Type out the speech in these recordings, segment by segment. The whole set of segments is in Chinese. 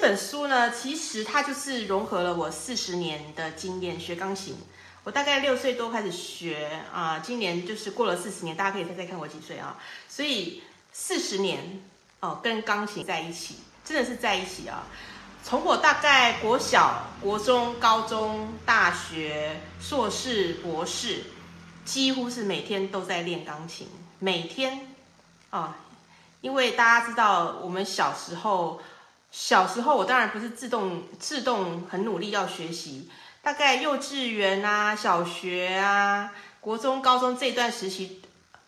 本书呢，其实它就是融合了我四十年的经验学钢琴。我大概六岁多开始学啊，今年就是过了四十年，大家可以猜猜看我几岁啊？所以四十年哦，跟钢琴在一起，真的是在一起啊。从我大概国小、国中、高中、大学、硕士、博士，几乎是每天都在练钢琴，每天啊，因为大家知道，我们小时候，小时候我当然不是自动自动很努力要学习，大概幼稚园啊、小学啊、国中、高中这段时期，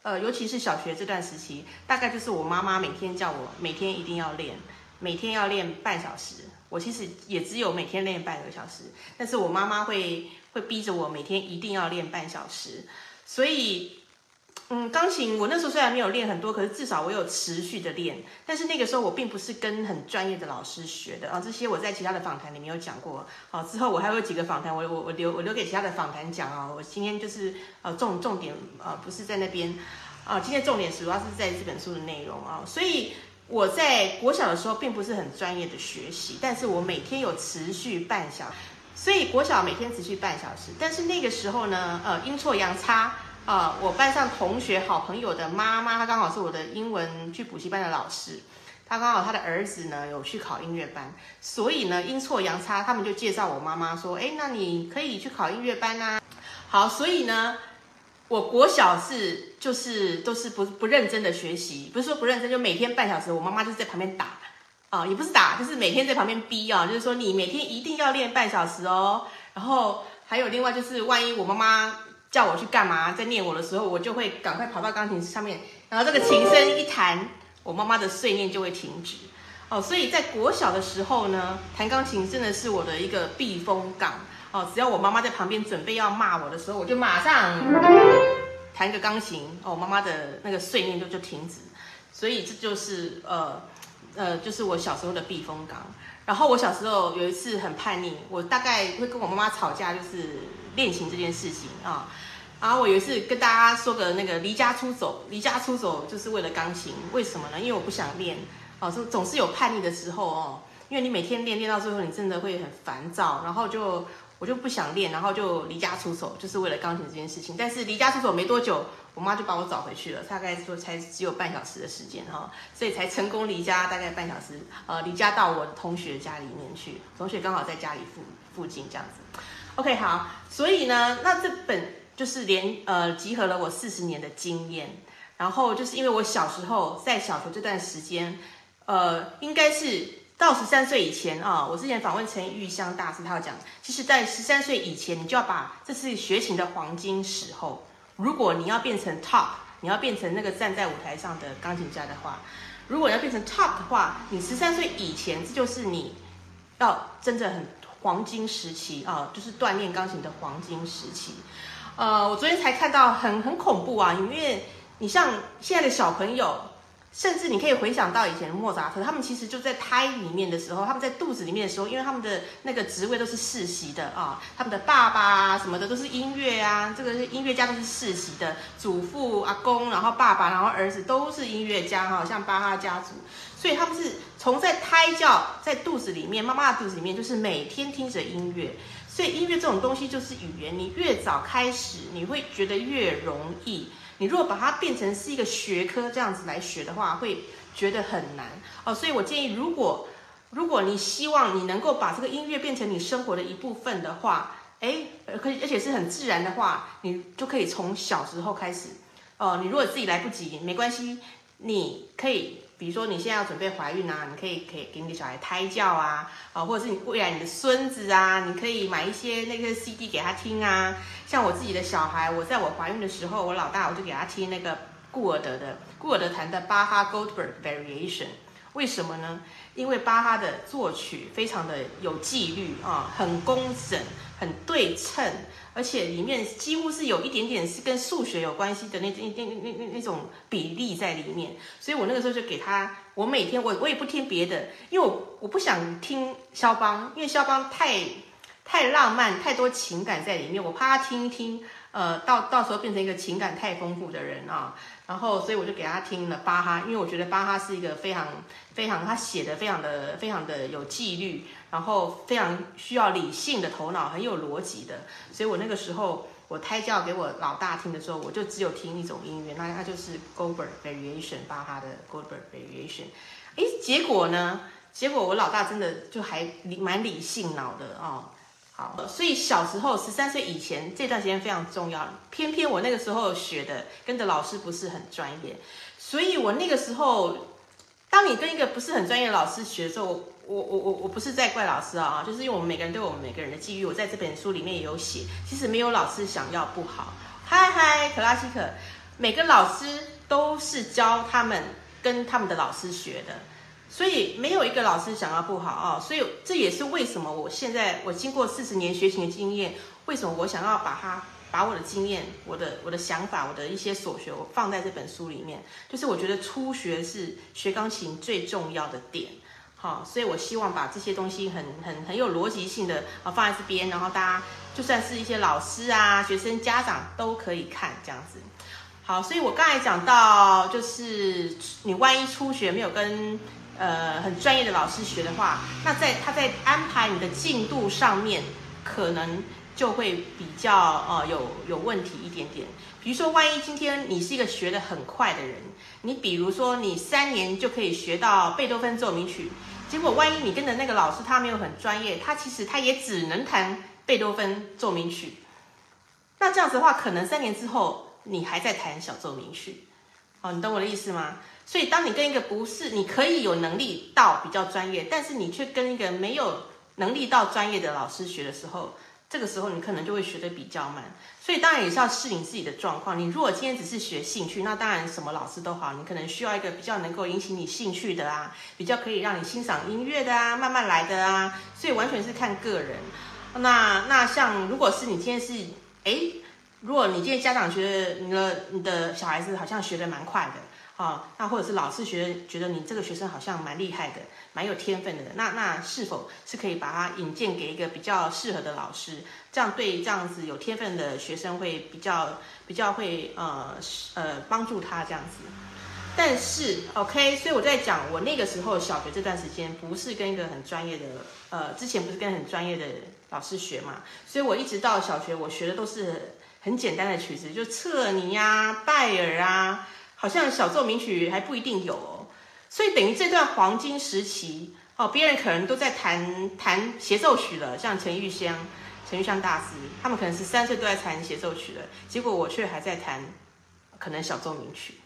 呃，尤其是小学这段时期，大概就是我妈妈每天叫我每天一定要练，每天要练半小时。我其实也只有每天练半个小时，但是我妈妈会会逼着我每天一定要练半小时，所以，嗯，钢琴我那时候虽然没有练很多，可是至少我有持续的练。但是那个时候我并不是跟很专业的老师学的啊，这些我在其他的访谈里面有讲过。好，之后我还有几个访谈，我我我留我留给其他的访谈讲啊。我今天就是呃重重点呃不是在那边啊，今天重点主要是在这本书的内容啊，所以。我在国小的时候并不是很专业的学习，但是我每天有持续半小时，所以国小每天持续半小时。但是那个时候呢，呃，阴错阳差啊，我班上同学好朋友的妈妈，她刚好是我的英文去补习班的老师，她刚好她的儿子呢有去考音乐班，所以呢阴错阳差，他们就介绍我妈妈说，哎，那你可以去考音乐班啊。好，所以呢。我国小是就是都是不不认真的学习，不是说不认真，就每天半小时，我妈妈就是在旁边打啊，也不是打，就是每天在旁边逼啊，就是说你每天一定要练半小时哦。然后还有另外就是，万一我妈妈叫我去干嘛，在念我的时候，我就会赶快跑到钢琴上面，然后这个琴声一弹，我妈妈的碎念就会停止哦。所以在国小的时候呢，弹钢琴真的是我的一个避风港。哦，只要我妈妈在旁边准备要骂我的时候，我就马上弹个钢琴，哦，妈妈的那个碎念就就停止。所以这就是呃呃，就是我小时候的避风港。然后我小时候有一次很叛逆，我大概会跟我妈妈吵架，就是练琴这件事情啊。然后我有一次跟大家说个那个离家出走，离家出走就是为了钢琴，为什么呢？因为我不想练，哦，总总是有叛逆的时候哦。因为你每天练练到最后，你真的会很烦躁，然后就。我就不想练，然后就离家出走，就是为了钢琴这件事情。但是离家出走没多久，我妈就把我找回去了，大概说才只有半小时的时间哈，所以才成功离家大概半小时，呃，离家到我同学家里面去，同学刚好在家里附附近这样子。OK，好，所以呢，那这本就是连呃集合了我四十年的经验，然后就是因为我小时候在小学这段时间，呃，应该是。到十三岁以前啊，我之前访问陈玉香大师，他有讲，其实，在十三岁以前，你就要把这是学琴的黄金时候。如果你要变成 top，你要变成那个站在舞台上的钢琴家的话，如果要变成 top 的话，你十三岁以前，这就是你要真正很黄金时期啊，就是锻炼钢琴的黄金时期。呃，我昨天才看到很很恐怖啊，因为你像现在的小朋友。甚至你可以回想到以前莫扎特，他们其实就在胎里面的时候，他们在肚子里面的时候，因为他们的那个职位都是世袭的啊，他们的爸爸啊什么的都是音乐啊，这个音乐家都是世袭的，祖父、阿公，然后爸爸，然后儿子都是音乐家哈，像巴哈家族，所以他们是从在胎教在肚子里面，妈妈的肚子里面就是每天听着音乐，所以音乐这种东西就是语言，你越早开始，你会觉得越容易。你如果把它变成是一个学科这样子来学的话，会觉得很难哦。所以我建议，如果如果你希望你能够把这个音乐变成你生活的一部分的话，哎，可，而且是很自然的话，你就可以从小时候开始哦。你如果自己来不及，没关系，你可以。比如说你现在要准备怀孕啊，你可以可以给你的小孩胎教啊，啊，或者是你未来你的孙子啊，你可以买一些那个 CD 给他听啊。像我自己的小孩，我在我怀孕的时候，我老大我就给他听那个顾尔德的顾尔德弹的巴哈 Goldberg Variation。为什么呢？因为巴哈的作曲非常的有纪律啊，很工整，很对称，而且里面几乎是有一点点是跟数学有关系的那那那那那那种比例在里面。所以我那个时候就给他，我每天我我也不听别的，因为我我不想听肖邦，因为肖邦太太浪漫，太多情感在里面，我怕他听一听，呃，到到时候变成一个情感太丰富的人啊。然后，所以我就给他听了巴哈，因为我觉得巴哈是一个非常非常，他写的非常的非常的有纪律，然后非常需要理性的头脑，很有逻辑的。所以我那个时候我胎教给我老大听的时候，我就只有听一种音乐，那它就是 Goldberg Variation，巴哈的 Goldberg Variation。哎，结果呢？结果我老大真的就还理蛮理性脑的哦。好，所以小时候十三岁以前这段时间非常重要。偏偏我那个时候学的跟着老师不是很专业，所以我那个时候，当你跟一个不是很专业的老师学的时候，我我我我我不是在怪老师啊，就是因为我们每个人都有我们每个人的际遇。我在这本书里面也有写，其实没有老师想要不好。嗨嗨，克拉西克，每个老师都是教他们跟他们的老师学的。所以没有一个老师想要不好啊，所以这也是为什么我现在我经过四十年学习的经验，为什么我想要把它把我的经验、我的我的想法、我的一些所学，我放在这本书里面，就是我觉得初学是学钢琴最重要的点，好，所以我希望把这些东西很很很有逻辑性的啊放在这边，然后大家就算是一些老师啊、学生、家长都可以看这样子。好，所以我刚才讲到，就是你万一初学没有跟呃，很专业的老师学的话，那在他在安排你的进度上面，可能就会比较呃有有问题一点点。比如说，万一今天你是一个学的很快的人，你比如说你三年就可以学到贝多芬奏鸣曲，结果万一你跟的那个老师他没有很专业，他其实他也只能弹贝多芬奏鸣曲，那这样子的话，可能三年之后你还在弹小奏鸣曲，哦，你懂我的意思吗？所以，当你跟一个不是你可以有能力到比较专业，但是你却跟一个没有能力到专业的老师学的时候，这个时候你可能就会学的比较慢。所以，当然也是要适应自己的状况。你如果今天只是学兴趣，那当然什么老师都好，你可能需要一个比较能够引起你兴趣的啊，比较可以让你欣赏音乐的啊，慢慢来的啊。所以完全是看个人。那那像如果是你今天是哎，如果你今天家长觉得你的你的小孩子好像学的蛮快的。啊，那或者是老师学觉得你这个学生好像蛮厉害的，蛮有天分的，那那是否是可以把他引荐给一个比较适合的老师？这样对这样子有天分的学生会比较比较会呃呃帮助他这样子。但是 OK，所以我在讲我那个时候小学这段时间不是跟一个很专业的呃之前不是跟很专业的老师学嘛，所以我一直到小学我学的都是很简单的曲子，就彻尼呀、拜尔啊。好像小奏鸣曲还不一定有哦，所以等于这段黄金时期哦，别人可能都在弹弹协奏曲了，像陈玉香、陈玉香大师，他们可能是三岁都在弹协奏曲了，结果我却还在弹可能小奏鸣曲。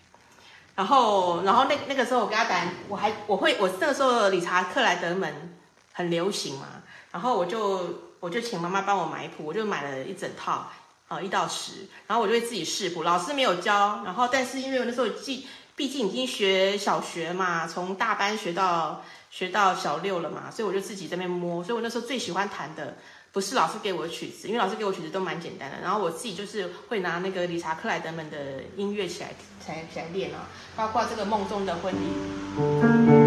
然后，然后那那个时候我跟他弹，我还我会我那个时候理查克莱德门很流行嘛，然后我就我就请妈妈帮我买谱，我就买了一整套。啊，一到十，然后我就会自己试谱，老师没有教，然后但是因为我那时候既毕竟已经学小学嘛，从大班学到学到小六了嘛，所以我就自己在那边摸，所以我那时候最喜欢弹的不是老师给我的曲子，因为老师给我曲子都蛮简单的，然后我自己就是会拿那个理查克莱德们的音乐起来起来起来练啊，包括这个梦中的婚礼。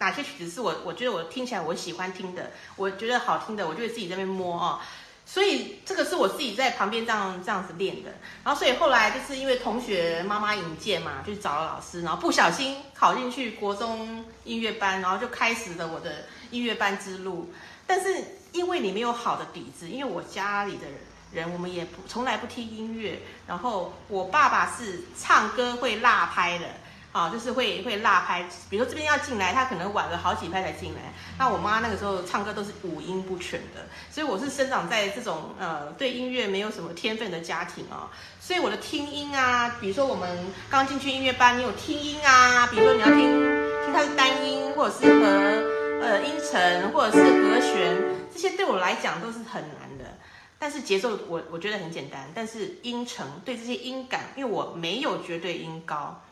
哪些曲子是我我觉得我听起来我喜欢听的，我觉得好听的，我就会自己在那边摸啊。所以这个是我自己在旁边这样这样子练的。然后所以后来就是因为同学妈妈引荐嘛，就找了老师，然后不小心考进去国中音乐班，然后就开始了我的音乐班之路。但是因为你没有好的底子，因为我家里的人我们也不从来不听音乐，然后我爸爸是唱歌会辣拍的。啊，就是会会落拍，比如说这边要进来，他可能晚了好几拍才进来。那我妈那个时候唱歌都是五音不全的，所以我是生长在这种呃对音乐没有什么天分的家庭啊，所以我的听音啊，比如说我们刚进去音乐班，你有听音啊，比如说你要听听它是单音，或者是和呃音程，或者是和弦，这些对我来讲都是很难的。但是节奏我我觉得很简单，但是音程对这些音感，因为我没有绝对音高。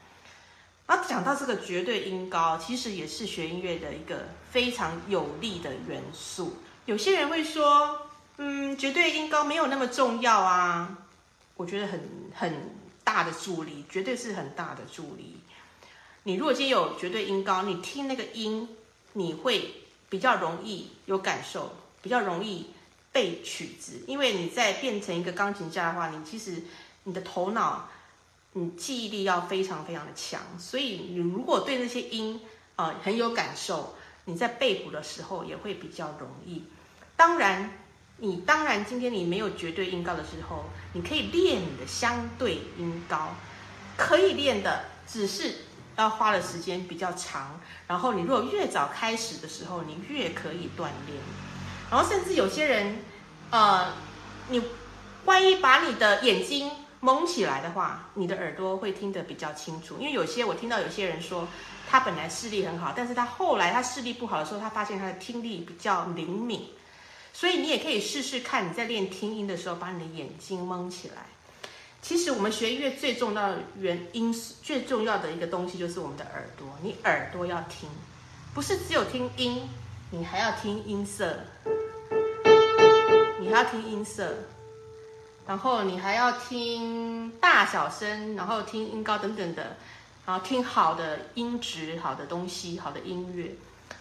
然后讲到这个绝对音高，其实也是学音乐的一个非常有利的元素。有些人会说，嗯，绝对音高没有那么重要啊。我觉得很很大的助力，绝对是很大的助力。你如果今天有绝对音高，你听那个音，你会比较容易有感受，比较容易背曲子。因为你在变成一个钢琴家的话，你其实你的头脑。你记忆力要非常非常的强，所以你如果对那些音啊很有感受，你在背谱的时候也会比较容易。当然，你当然今天你没有绝对音高的时候，你可以练你的相对音高，可以练的，只是要花的时间比较长。然后你如果越早开始的时候，你越可以锻炼。然后甚至有些人，呃，你万一把你的眼睛。蒙起来的话，你的耳朵会听得比较清楚。因为有些我听到有些人说，他本来视力很好，但是他后来他视力不好的时候，他发现他的听力比较灵敏。所以你也可以试试看，你在练听音的时候，把你的眼睛蒙起来。其实我们学音乐最重要的原因是，最重要的一个东西就是我们的耳朵。你耳朵要听，不是只有听音，你还要听音色，你还要听音色。然后你还要听大小声，然后听音高等等的，然后听好的音质、好的东西、好的音乐。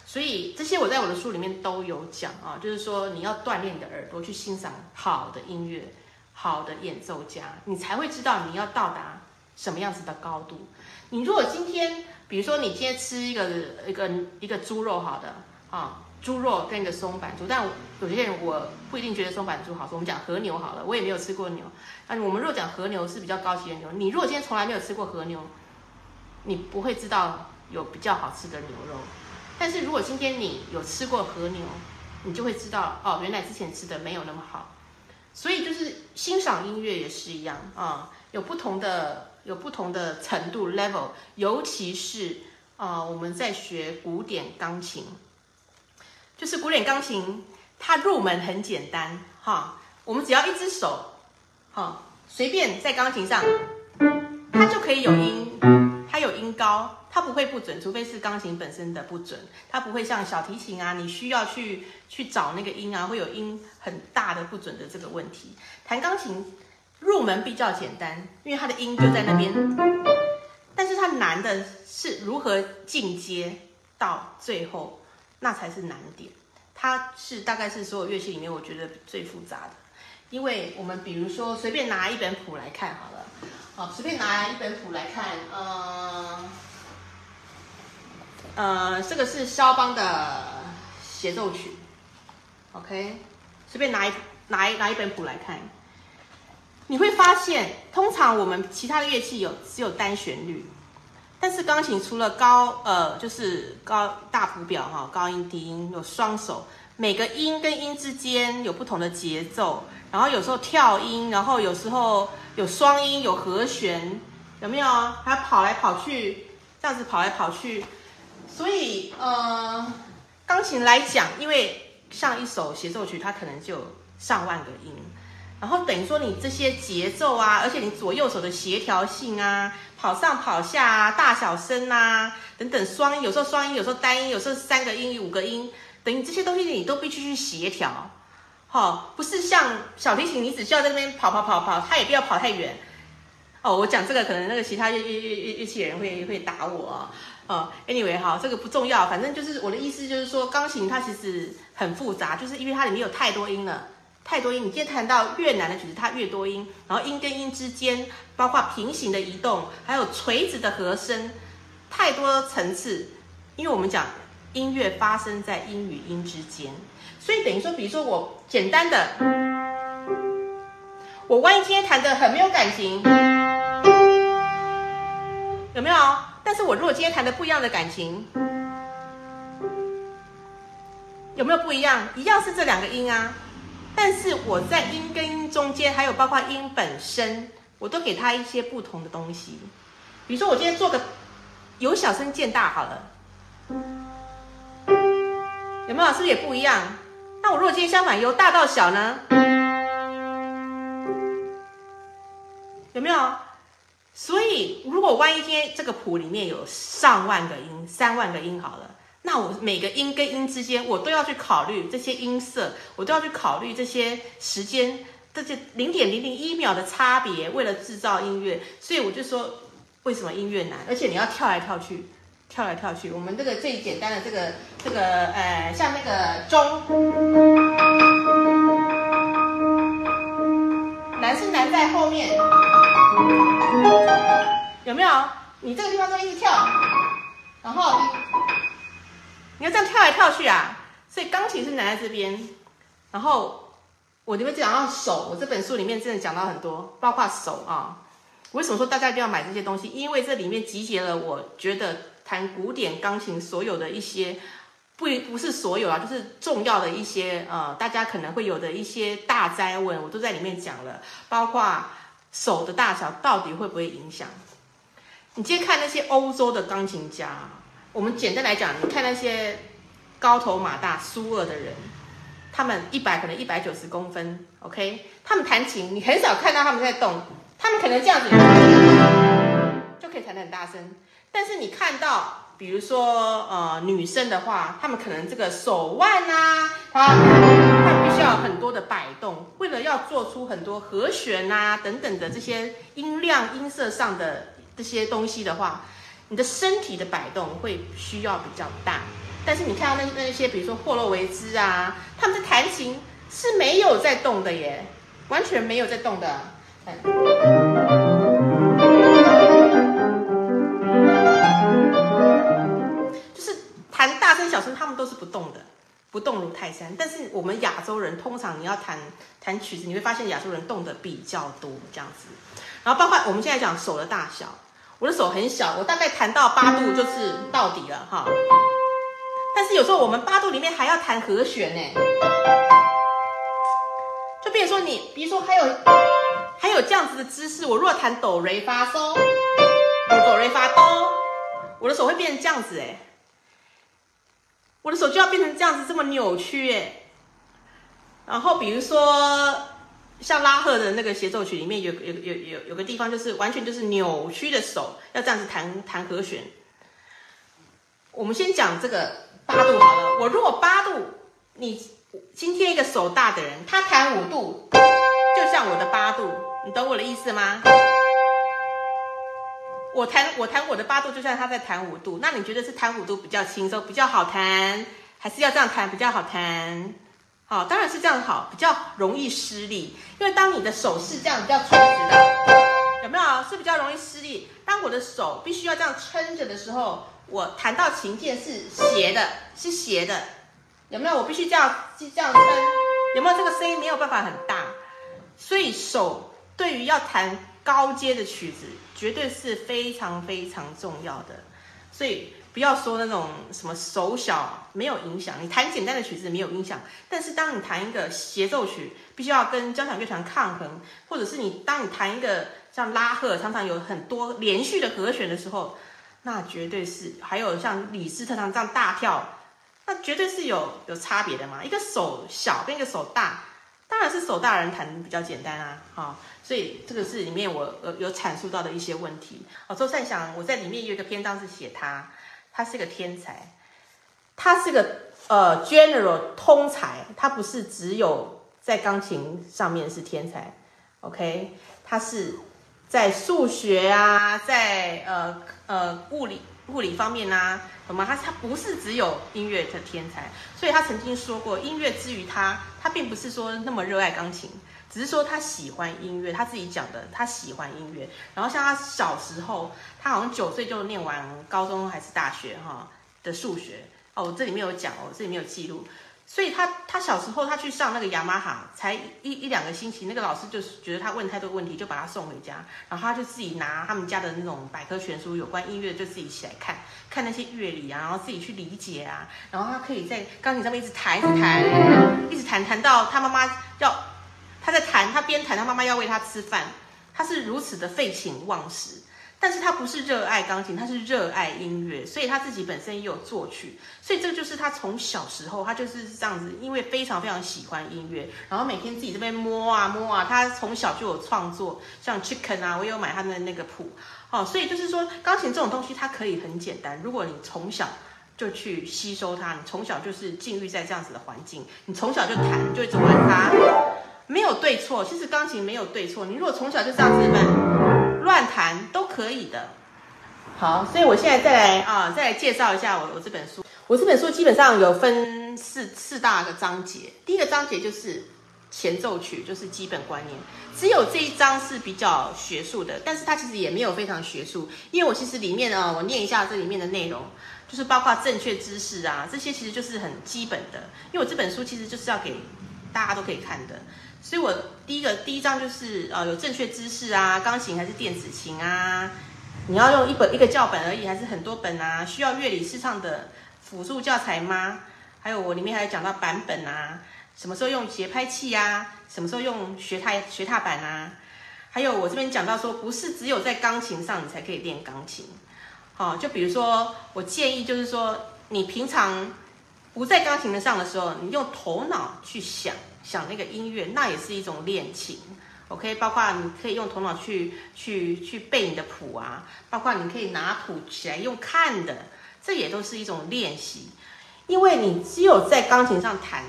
所以这些我在我的书里面都有讲啊，就是说你要锻炼你的耳朵去欣赏好的音乐、好的演奏家，你才会知道你要到达什么样子的高度。你如果今天，比如说你今天吃一个一个一个猪肉，好的啊。猪肉跟一个松板猪，但有些人我不一定觉得松板猪好吃。我们讲和牛好了，我也没有吃过牛。那我们若讲和牛是比较高级的牛，你如果今天从来没有吃过和牛，你不会知道有比较好吃的牛肉。但是如果今天你有吃过和牛，你就会知道哦，原来之前吃的没有那么好。所以就是欣赏音乐也是一样啊，有不同的有不同的程度 level，尤其是啊我们在学古典钢琴。就是古典钢琴，它入门很简单哈，我们只要一只手，哈，随便在钢琴上，它就可以有音，它有音高，它不会不准，除非是钢琴本身的不准，它不会像小提琴啊，你需要去去找那个音啊，会有音很大的不准的这个问题。弹钢琴入门比较简单，因为它的音就在那边，但是它难的是如何进阶到最后。那才是难点，它是大概是所有乐器里面我觉得最复杂的，因为我们比如说随便拿一本谱来看好了，好，随便拿一本谱来看，呃，呃，这个是肖邦的协奏曲，OK，随便拿一拿一拿一本谱来看，你会发现，通常我们其他的乐器有只有单旋律。但是钢琴除了高呃，就是高大谱表哈，高音低音有双手，每个音跟音之间有不同的节奏，然后有时候跳音，然后有时候有双音有和弦，有没有？还跑来跑去，这样子跑来跑去，所以呃，钢琴来讲，因为像一首协奏曲，它可能就上万个音。然后等于说你这些节奏啊，而且你左右手的协调性啊，跑上跑下啊，大小声啊，等等双音，有时候双音，有时候单音，有时候三个音、五个音，等于这些东西你都必须去协调。好，不是像小提琴，你只需要在那边跑跑跑跑，它也不要跑太远。哦，我讲这个可能那个其他乐乐乐乐乐器人会会打我。哦，anyway 哈，这个不重要，反正就是我的意思就是说，钢琴它其实很复杂，就是因为它里面有太多音了。太多音，你今天弹到越难的曲子，它越多音，然后音跟音之间，包括平行的移动，还有垂直的和声，太多层次。因为我们讲音乐发生在音与音之间，所以等于说，比如说我简单的，我万一今天弹的很没有感情，有没有？但是我如果今天弹的不一样的感情，有没有不一样？一样是这两个音啊，但是我在音跟音中间，还有包括音本身，我都给它一些不同的东西。比如说，我今天做个由小声渐大好了，有没有？是不是也不一样？那我如果今天相反由大到小呢？有没有？所以，如果万一今天这个谱里面有上万个音、三万个音好了，那我每个音跟音之间，我都要去考虑这些音色，我都要去考虑这些时间，这些零点零零一秒的差别，为了制造音乐。所以我就说，为什么音乐难？而且你要跳来跳去，跳来跳去。我们这个最简单的这个这个呃，像那个钟，难是难在后面。有没有？你这个地方就一直跳，然后你要这样跳来跳去啊！所以钢琴是拿在这边。然后我里面讲到手，我这本书里面真的讲到很多，包括手啊。为什么说大家一定要买这些东西？因为这里面集结了我觉得弹古典钢琴所有的一些，不不是所有啊，就是重要的一些呃，大家可能会有的一些大灾问，我都在里面讲了，包括。手的大小到底会不会影响？你今天看那些欧洲的钢琴家，我们简单来讲，你看那些高头马大苏二的人，他们一百可能一百九十公分，OK，他们弹琴，你很少看到他们在动，他们可能这样子就可以弹得很大声，但是你看到。比如说，呃，女生的话，他们可能这个手腕啊，他他必须要很多的摆动，为了要做出很多和弦啊等等的这些音量、音色上的这些东西的话，你的身体的摆动会需要比较大。但是你看到那那些，比如说霍洛维兹啊，他们在弹琴是没有在动的耶，完全没有在动的。就是弹大声小声，他们都是不动的，不动如泰山。但是我们亚洲人通常你要弹弹曲子，你会发现亚洲人动的比较多，这样子。然后包括我们现在讲手的大小，我的手很小，我大概弹到八度就是到底了哈。但是有时候我们八度里面还要弹和弦呢，就比如说你，比如说还有还有这样子的姿势，我如果弹哆瑞发嗦，哆瑞发哆，我的手会变成这样子哎。我的手就要变成这样子这么扭曲哎，然后比如说像拉赫的那个协奏曲里面有有有有有个地方就是完全就是扭曲的手要这样子弹弹和弦。我们先讲这个八度好了，我如果八度，你今天一个手大的人，他弹五度，就像我的八度，你懂我的意思吗？我弹我弹我的八度，就像他在弹五度。那你觉得是弹五度比较轻松，比较好弹，还是要这样弹比较好弹？好，当然是这样好，比较容易失力。因为当你的手是这样比较垂直的，有没有是比较容易失力？当我的手必须要这样撑着的时候，我弹到琴键是斜的，是斜的，有没有？我必须这样这样撑，有没有？这个声音没有办法很大，所以手对于要弹高阶的曲子。绝对是非常非常重要的，所以不要说那种什么手小没有影响，你弹简单的曲子没有影响，但是当你弹一个协奏曲，必须要跟交响乐团抗衡，或者是你当你弹一个像拉赫，常常有很多连续的和弦的时候，那绝对是还有像李斯特他这样大跳，那绝对是有有差别的嘛，一个手小跟一个手大。当然是手大人弹比较简单啊，哈，所以这个是里面我有有阐述到的一些问题。哦，周善祥，我在里面有一个篇章是写他，他是个天才，他是个呃 general 通才，他不是只有在钢琴上面是天才，OK，他是在数学啊，在呃呃物理。物理方面呢，懂吗？他他不是只有音乐的天才，所以他曾经说过，音乐之于他，他并不是说那么热爱钢琴，只是说他喜欢音乐。他自己讲的，他喜欢音乐。然后像他小时候，他好像九岁就念完高中还是大学哈的数学哦，这里面有讲哦，这里面有记录。所以他他小时候他去上那个雅马哈，才一一两个星期，那个老师就是觉得他问太多问题，就把他送回家，然后他就自己拿他们家的那种百科全书，有关音乐就自己起来看，看那些乐理啊，然后自己去理解啊，然后他可以在钢琴上面一直弹，一直弹，一直弹，弹到他妈妈要他在弹，他边弹他妈妈要喂他吃饭，他是如此的废寝忘食。但是他不是热爱钢琴，他是热爱音乐，所以他自己本身也有作曲，所以这个就是他从小时候他就是这样子，因为非常非常喜欢音乐，然后每天自己这边摸啊摸啊，他从小就有创作，像 Chicken 啊，我有买他的那个谱，哦，所以就是说钢琴这种东西它可以很简单，如果你从小就去吸收它，你从小就是浸浴在这样子的环境，你从小就弹，就一直玩它，没有对错，其实钢琴没有对错，你如果从小就这样子嘛。乱弹都可以的，好，所以我现在再来啊，再来介绍一下我我这本书。我这本书基本上有分四四大个章节，第一个章节就是前奏曲，就是基本观念。只有这一章是比较学术的，但是它其实也没有非常学术，因为我其实里面呢，我念一下这里面的内容，就是包括正确知识啊，这些其实就是很基本的。因为我这本书其实就是要给大家都可以看的。所以，我第一个第一章就是呃，有正确姿势啊，钢琴还是电子琴啊？你要用一本一个教本而已，还是很多本啊？需要乐理市场的辅助教材吗？还有我里面还有讲到版本啊，什么时候用节拍器啊？什么时候用学踏学踏板啊？还有我这边讲到说，不是只有在钢琴上你才可以练钢琴，好，就比如说我建议就是说，你平常不在钢琴的上的时候，你用头脑去想。想那个音乐，那也是一种练琴，OK？包括你可以用头脑去去去背你的谱啊，包括你可以拿谱起来用看的，这也都是一种练习。因为你只有在钢琴上弹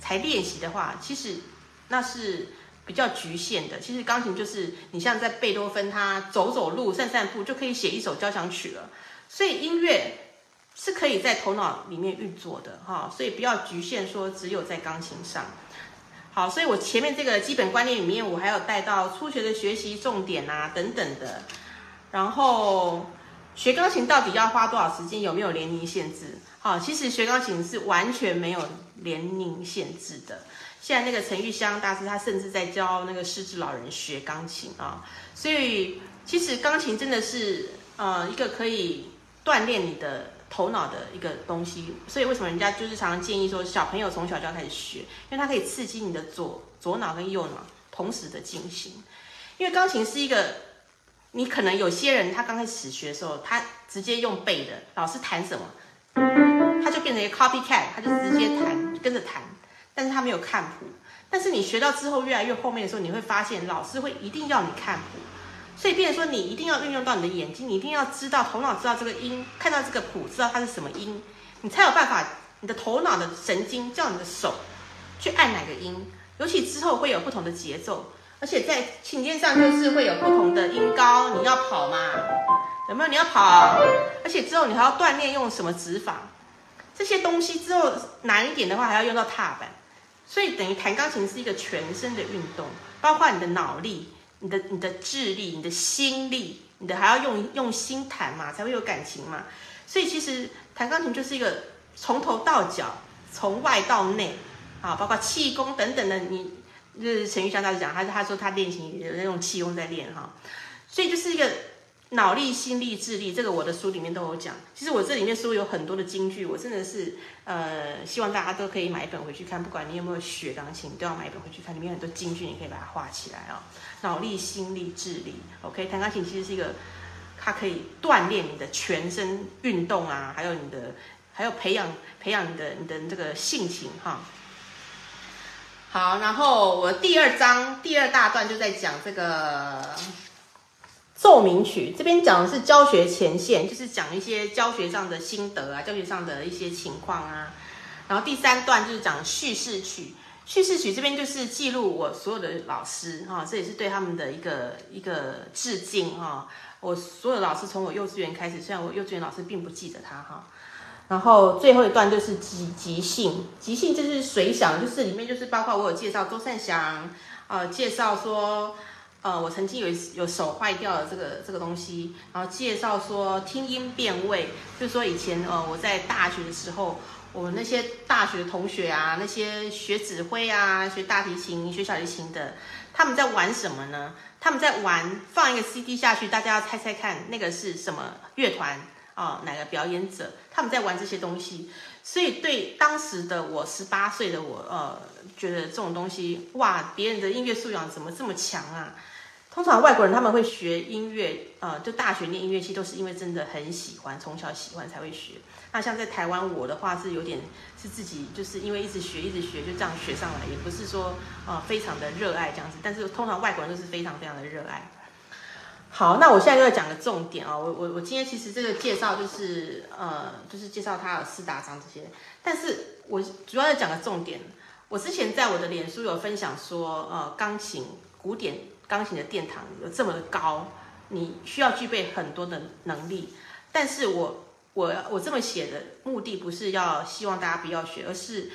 才练习的话，其实那是比较局限的。其实钢琴就是你像在贝多芬他走走路、散散步就可以写一首交响曲了。所以音乐是可以在头脑里面运作的哈，所以不要局限说只有在钢琴上。好，所以我前面这个基本观念里面，我还有带到初学的学习重点啊等等的。然后学钢琴到底要花多少时间？有没有年龄限制？好，其实学钢琴是完全没有年龄限制的。现在那个陈玉香大师，他甚至在教那个失智老人学钢琴啊。所以其实钢琴真的是呃一个可以锻炼你的。头脑的一个东西，所以为什么人家就是常常建议说，小朋友从小就要开始学，因为它可以刺激你的左左脑跟右脑同时的进行。因为钢琴是一个，你可能有些人他刚开始学的时候，他直接用背的，老师弹什么，他就变成一个 copycat，他就直接弹跟着弹，但是他没有看谱。但是你学到之后越来越后面的时候，你会发现老师会一定要你看谱。所以，变成说，你一定要运用到你的眼睛，你一定要知道头脑知道这个音，看到这个谱，知道它是什么音，你才有办法，你的头脑的神经叫你的手去按哪个音，尤其之后会有不同的节奏，而且在琴键上就是会有不同的音高，你要跑嘛，有没有？你要跑，而且之后你还要锻炼用什么指法，这些东西之后难一点的话，还要用到踏板，所以等于弹钢琴是一个全身的运动，包括你的脑力。你的你的智力，你的心力，你的还要用用心弹嘛，才会有感情嘛。所以其实弹钢琴就是一个从头到脚，从外到内啊，包括气功等等的。你就是陈玉香大师讲，他他说他练琴有那种气功在练哈，所以就是一个。脑力、心力、智力，这个我的书里面都有讲。其实我这里面书有很多的金句，我真的是呃，希望大家都可以买一本回去看。不管你有没有学钢琴，都要买一本回去看。里面很多金句，你可以把它画起来哦。脑力、心力、智力，OK。弹钢琴其实是一个，它可以锻炼你的全身运动啊，还有你的，还有培养培养你的你的这个性情哈。好，然后我第二章第二大段就在讲这个。奏鸣曲这边讲的是教学前线，就是讲一些教学上的心得啊，教学上的一些情况啊。然后第三段就是讲叙事曲，叙事曲这边就是记录我所有的老师哈，这也是对他们的一个一个致敬哈。我所有老师从我幼稚园开始，虽然我幼稚园老师并不记得他哈。然后最后一段就是即即兴，即兴就是随想，就是里面就是包括我有介绍周善祥，呃，介绍说。呃，我曾经有有手坏掉了这个这个东西，然后介绍说听音辨位，就是说以前呃我在大学的时候，我那些大学的同学啊，那些学指挥啊、学大提琴、学小提琴的，他们在玩什么呢？他们在玩放一个 CD 下去，大家要猜猜看那个是什么乐团啊？哪个表演者？他们在玩这些东西。所以对当时的我，十八岁的我，呃，觉得这种东西，哇，别人的音乐素养怎么这么强啊？通常外国人他们会学音乐，呃，就大学念音乐系都是因为真的很喜欢，从小喜欢才会学。那像在台湾，我的话是有点是自己就是因为一直学一直学，就这样学上来，也不是说呃非常的热爱这样子。但是通常外国人都是非常非常的热爱。好，那我现在就要讲个重点啊！我我我今天其实这个介绍就是呃，就是介绍他有四大章这些，但是我主要要讲个重点。我之前在我的脸书有分享说，呃，钢琴古典钢琴的殿堂有这么的高，你需要具备很多的能力。但是我我我这么写的目的不是要希望大家不要学，而是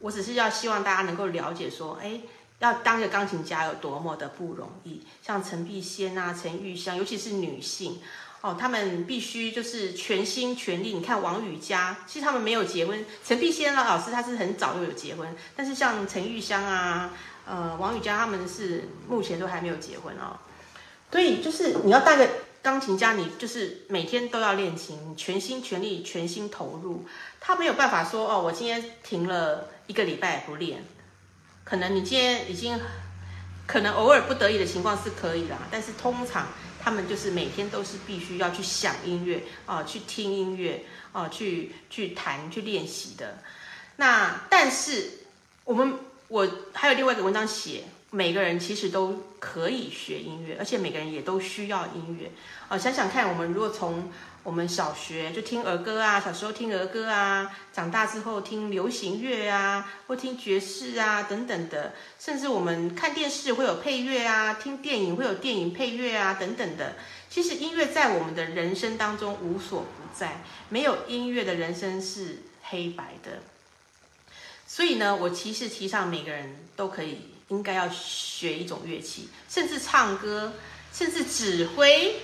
我只是要希望大家能够了解说，哎。要当一个钢琴家有多么的不容易，像陈碧仙啊、陈玉香，尤其是女性哦，他们必须就是全心全力。你看王羽佳，其实他们没有结婚。陈碧仙老师他是很早就有结婚，但是像陈玉香啊、呃王羽佳他们是目前都还没有结婚哦。所以就是你要当个钢琴家，你就是每天都要练琴，全心全力、全心投入。他没有办法说哦，我今天停了一个礼拜不练。可能你今天已经，可能偶尔不得已的情况是可以啦，但是通常他们就是每天都是必须要去想音乐啊，去听音乐啊，去去弹去练习的。那但是我们我还有另外一个文章写，每个人其实都可以学音乐，而且每个人也都需要音乐啊。想想看，我们如果从我们小学就听儿歌啊，小时候听儿歌啊，长大之后听流行乐啊，或听爵士啊等等的，甚至我们看电视会有配乐啊，听电影会有电影配乐啊等等的。其实音乐在我们的人生当中无所不在，没有音乐的人生是黑白的。所以呢，我其实提倡每个人都可以应该要学一种乐器，甚至唱歌，甚至指挥。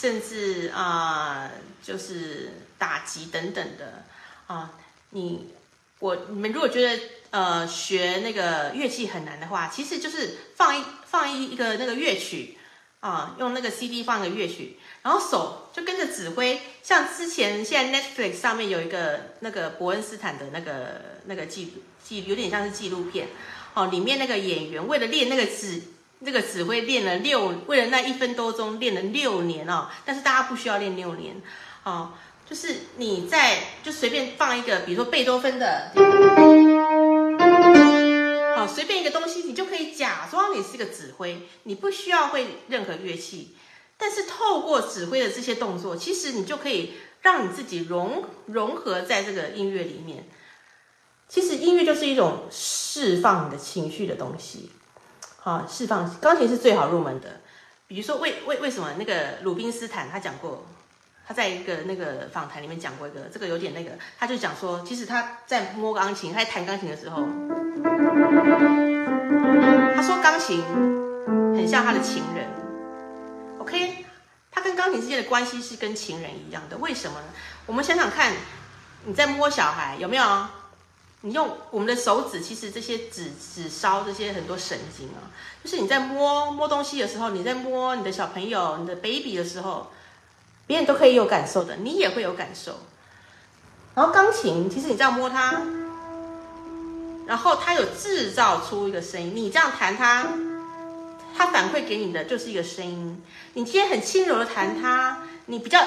甚至啊，就是打击等等的啊，你我你们如果觉得呃学那个乐器很难的话，其实就是放一放一一个那个乐曲啊，用那个 CD 放一个乐曲，然后手就跟着指挥。像之前现在 Netflix 上面有一个那个伯恩斯坦的那个那个纪纪有点像是纪录片哦，里面那个演员为了练那个指。这个指挥练了六，为了那一分多钟练了六年哦。但是大家不需要练六年，哦，就是你在就随便放一个，比如说贝多芬的，好，随便一个东西，你就可以假装你是个指挥，你不需要会任何乐器，但是透过指挥的这些动作，其实你就可以让你自己融融合在这个音乐里面。其实音乐就是一种释放你的情绪的东西。啊，释放钢琴是最好入门的。比如说，为为为什么那个鲁宾斯坦他讲过，他在一个那个访谈里面讲过一个，这个有点那个，他就讲说，其实他在摸钢琴，他在弹钢琴的时候，他说钢琴很像他的情人。OK，他跟钢琴之间的关系是跟情人一样的。为什么呢？我们想想看，你在摸小孩有没有？你用我们的手指，其实这些指指梢这些很多神经啊，就是你在摸摸东西的时候，你在摸你的小朋友、你的 baby 的时候，别人都可以有感受的，你也会有感受。然后钢琴，其实你这样摸它，然后它有制造出一个声音，你这样弹它，它反馈给你的就是一个声音。你今天很轻柔的弹它，你比较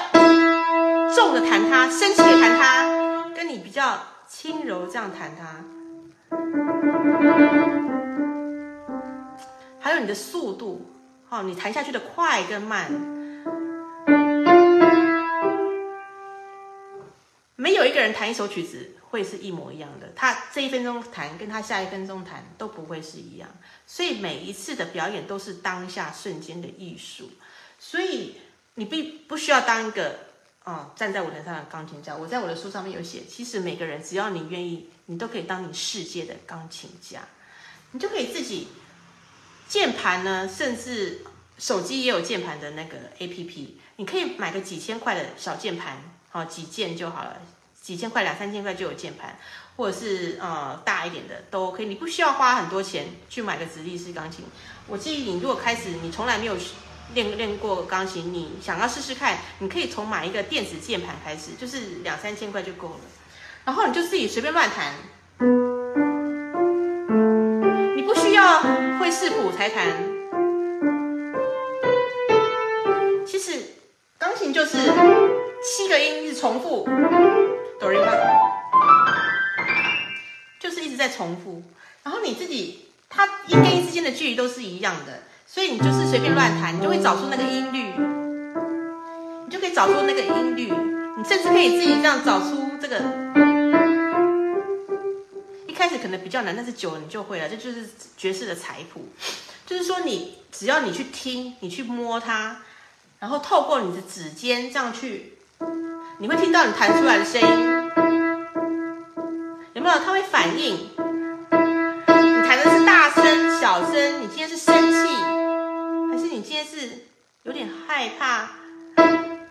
重的弹它，生气的弹它，跟你比较。轻柔这样弹它，还有你的速度，哦，你弹下去的快跟慢，没有一个人弹一首曲子会是一模一样的。他这一分钟弹，跟他下一分钟弹都不会是一样。所以每一次的表演都是当下瞬间的艺术。所以你必不需要当一个。啊，站在舞台上的钢琴家，我在我的书上面有写，其实每个人只要你愿意，你都可以当你世界的钢琴家，你就可以自己键盘呢，甚至手机也有键盘的那个 A P P，你可以买个几千块的小键盘，好几键就好了，几千块两三千块就有键盘，或者是呃大一点的都 OK，你不需要花很多钱去买个直立式钢琴。我建议你，如果开始你从来没有练练过钢琴，你想要试试看，你可以从买一个电子键盘开始，就是两三千块就够了。然后你就自己随便乱弹，你不需要会视谱才弹。其实钢琴就是七个音一直重复，哆来咪，就是一直在重复。然后你自己，它音跟音之间的距离都是一样的，所以你就是随便乱弹，你就会找出那个音律，你就可以找出那个音律，你甚至可以自己这样找出这个。一开始可能比较难，但是久了你就会了。这就是爵士的彩谱，就是说你只要你去听，你去摸它，然后透过你的指尖这样去，你会听到你弹出来的声音，有没有？它会反应。是你今天是有点害怕，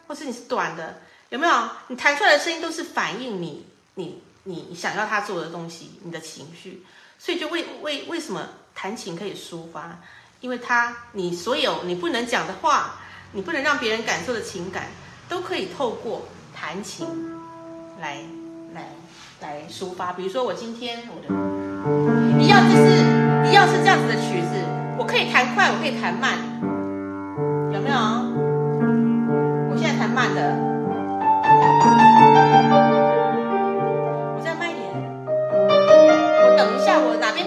或是你是短的？有没有？你弹出来的声音都是反映你，你。你想要他做的东西，你的情绪，所以就为为为什么弹琴可以抒发？因为他你所有你不能讲的话，你不能让别人感受的情感，都可以透过弹琴来来来抒发。比如说我今天我的一样就是一样是这样子的曲子，我可以弹快，我可以弹慢，有没有？我现在弹慢的我再慢一点我。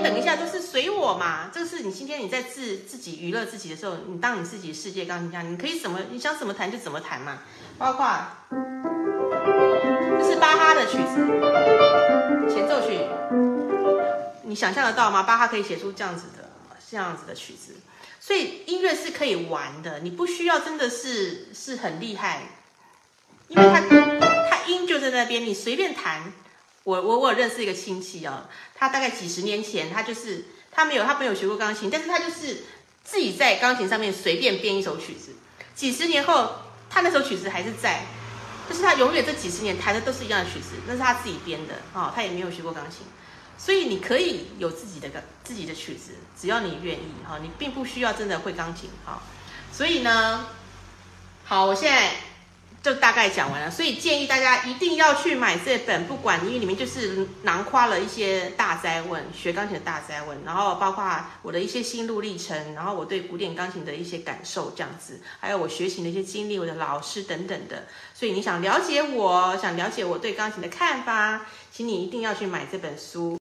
等一下，就是随我嘛。这个是你今天你在自自己娱乐自己的时候，你当你自己世界钢琴家，你可以怎么你想怎么弹就怎么弹嘛。包括这是巴哈的曲子前奏曲，你想象得到吗？巴哈可以写出这样子的这样子的曲子，所以音乐是可以玩的，你不需要真的是是很厉害，因为它它音就在那边，你随便弹。我我我有认识一个亲戚啊，他大概几十年前，他就是他没有他没有学过钢琴，但是他就是自己在钢琴上面随便编一首曲子。几十年后，他那首曲子还是在，就是他永远这几十年弹的都是一样的曲子，那是他自己编的啊，他也没有学过钢琴，所以你可以有自己的个自己的曲子，只要你愿意哈，你并不需要真的会钢琴哈。所以呢，好，我现在。就大概讲完了，所以建议大家一定要去买这本，不管因为里面就是囊括了一些大灾问，学钢琴的大灾问，然后包括我的一些心路历程，然后我对古典钢琴的一些感受这样子，还有我学琴的一些经历，我的老师等等的。所以你想了解我，想了解我对钢琴的看法，请你一定要去买这本书。